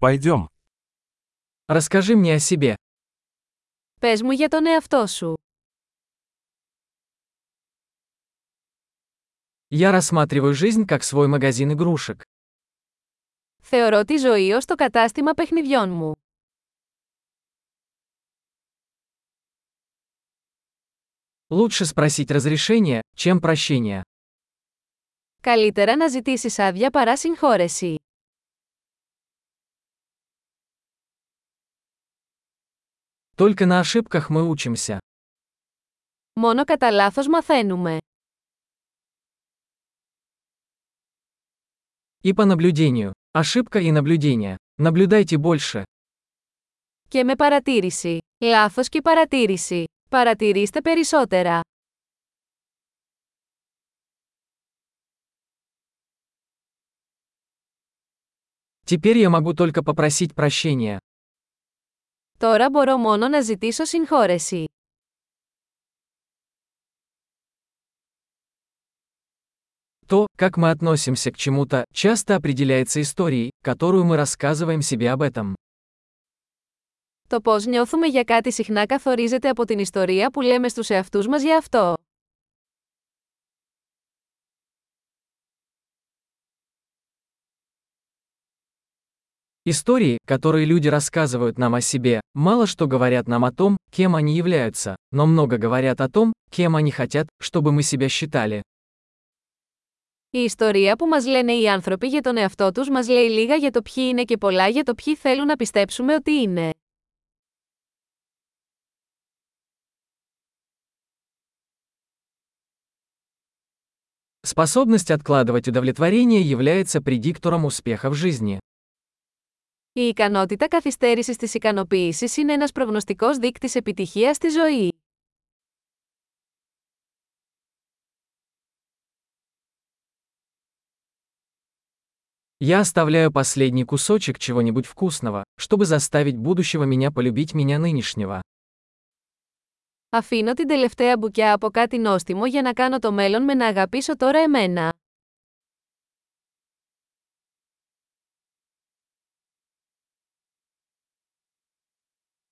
Пойдем. Расскажи мне о себе. Πες μου για τον εαυτό σου. Я рассматриваю жизнь как свой магазин игрушек. Θεωρώ τη ζωή ως το κατάστημα παιχνιδιών μου. Лучше спросить разрешение, чем прощение. Καλύτερα να ζητήσεις άδεια παρά συγχώρεση. Только на ошибках мы учимся. Μόνο κατά λάθος μαθαίνουμε. И по наблюдению. Ошибка и наблюдение. Наблюдайте больше. Και με παρατήρηση. Λάθος και παρατήρηση. Παρατηρήστε περισσότερα. Теперь я могу только попросить прощения. Τώρα μπορώ μόνο να ζητήσω συγχώρεση. То, как мы относимся к чему-то, часто определяется историей, которую мы рассказываем себе об этом. Το πώς νιώθουμε για κάτι συχνά καθορίζεται από την ιστορία που λέμε στους εαυτούς μας για αυτό. Истории, которые люди рассказывают нам о себе, мало что говорят нам о том, кем они являются, но много говорят о том, кем они хотят, чтобы мы себя считали. Η ιστορία που μας λένε οι άνθρωποι για τον εαυτό τους μας λέει λίγα για το ποιοι είναι και πολλά για το ποιοι θέλουν να πιστέψουμε ότι είναι. Способность откладывать удовлетворение является предиктором успеха в жизни. Η ικανότητα καθυστέρησης της ικανοποίησης είναι ένας προγνωστικός δείκτης επιτυχίας στη ζωή. Я оставляю последний кусочек чего-нибудь вкусного, чтобы заставить будущего меня полюбить меня нынешнего. Αφήνω την τελευταία μπουκιά από κάτι νόστιμο για να κάνω το μέλλον με να αγαπήσω τώρα εμένα.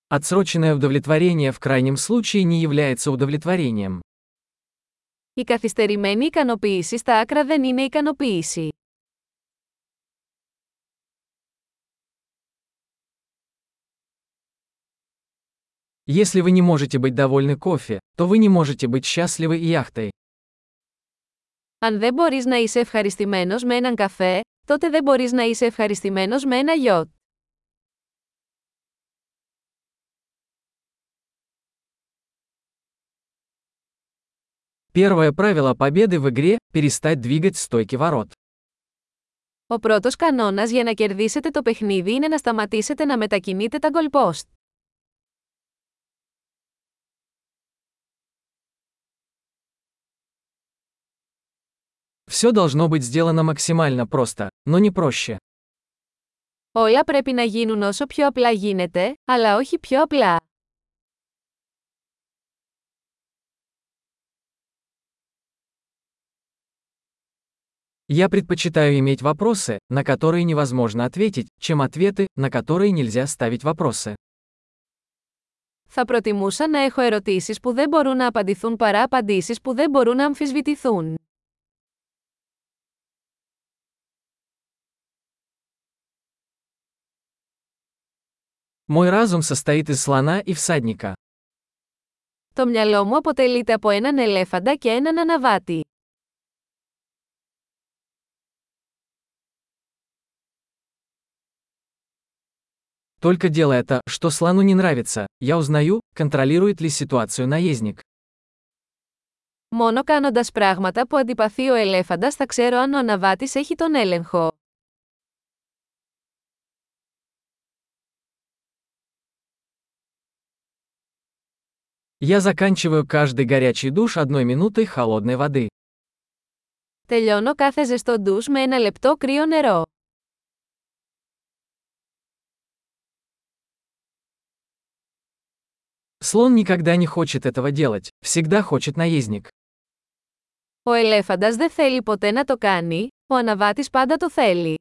Отсроченное удовлетворение в крайнем случае не является удовлетворением. Η καθυστερημένη ικανοποίηση στα άκρα δεν είναι ικανοποίηση. Если вы не можете быть довольны кофе, то вы не можете быть счастливы и яхтой. Αν δεν μπορείς να είσαι ευχαριστημένος με έναν καφέ, τότε δεν μπορείς να είσαι ευχαριστημένος με ένα γιότ. Первое правило победы в игре – перестать двигать стойки ворот. Ο πρώτος κανόνας για να κερδίσετε το παιχνίδι είναι να σταματήσετε να μετακινείτε τα γκολπόστ. Все должно быть сделано максимально просто, но не проще. Όλα πρέπει να γίνουν όσο πιο απλά γίνεται, αλλά όχι πιο απλά. Я предпочитаю иметь вопросы, на которые невозможно ответить, чем ответы, на которые нельзя ставить вопросы. Θα προτιμούσα να έχω ερωτήσεις που δεν μπορούν να απαντηθούν παρά απαντήσεις που δεν μπορούν να αμφισβητηθούν. Мой разум состоит из слона и всадника. Το μυαλό μου αποτελείται από έναν ελέφαντα και έναν αναβάτη. Только делая это, что слону не нравится, я узнаю, контролирует ли ситуацию наездник. Μόνο κάνοντας πράγματα που αντιπαθεί ο ελέφαντας θα ξέρω αν ο αναβάτης έχει τον έλεγχο. Я заканчиваю каждый горячий душ одной минутой холодной воды. Τελειώνω κάθε ζεστό ντους με ένα λεπτό κρύο νερό. Слон никогда не хочет этого делать, всегда хочет наездник. Ο ελέφαντας δεν θέλει ποτέ να το κάνει, ο αναβάτης πάντα το θέλει.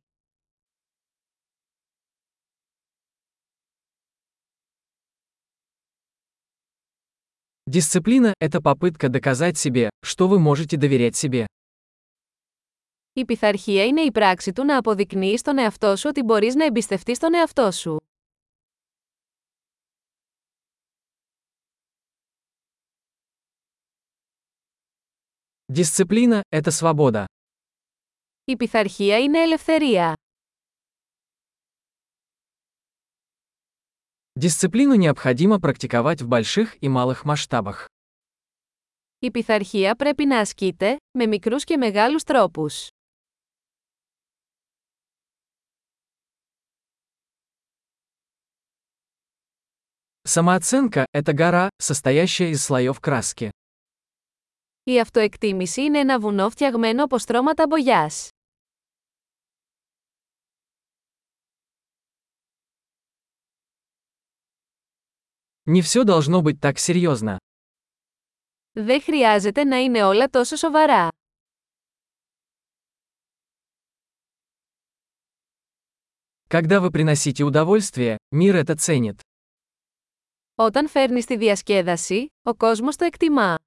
Дисциплина – это попытка доказать себе, что вы можете доверять себе. Η πειθαρχία είναι η πράξη του να αποδεικνύεις τον εαυτό σου ότι μπορείς να εμπιστευτείς τον εαυτό σου. Дисциплина – это свобода. Η πειθαρχία είναι ελευθερία. Дисциплину необходимо практиковать в больших и малых масштабах. Η πειθαρχία πρέπει να ασκείται, με μικρούς και μεγάλους τρόπους. Самооценка – это гора, состоящая из слоев краски. Η αυτοεκτίμηση είναι ένα βουνό φτιαγμένο από στρώματα μπογιάς. Не все должно быть так серьезно. Δεν χρειάζεται να είναι όλα τόσο σοβαρά. Когда вы приносите удовольствие, мир это ценит. Όταν φέρνεις τη διασκέδαση, ο κόσμος το εκτιμά.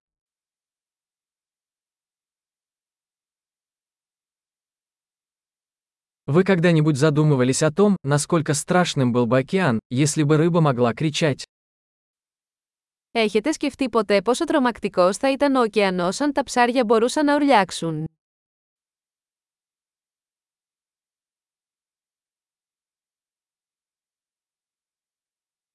Вы когда-нибудь задумывались о том, насколько страшным был бы океан, если бы рыба могла кричать? Έχετε σκεφτεί ποτέ πόσο τρομακτικός θα ήταν ο ωκεανός αν τα ψάρια μπορούσαν να ουρλιάξουν.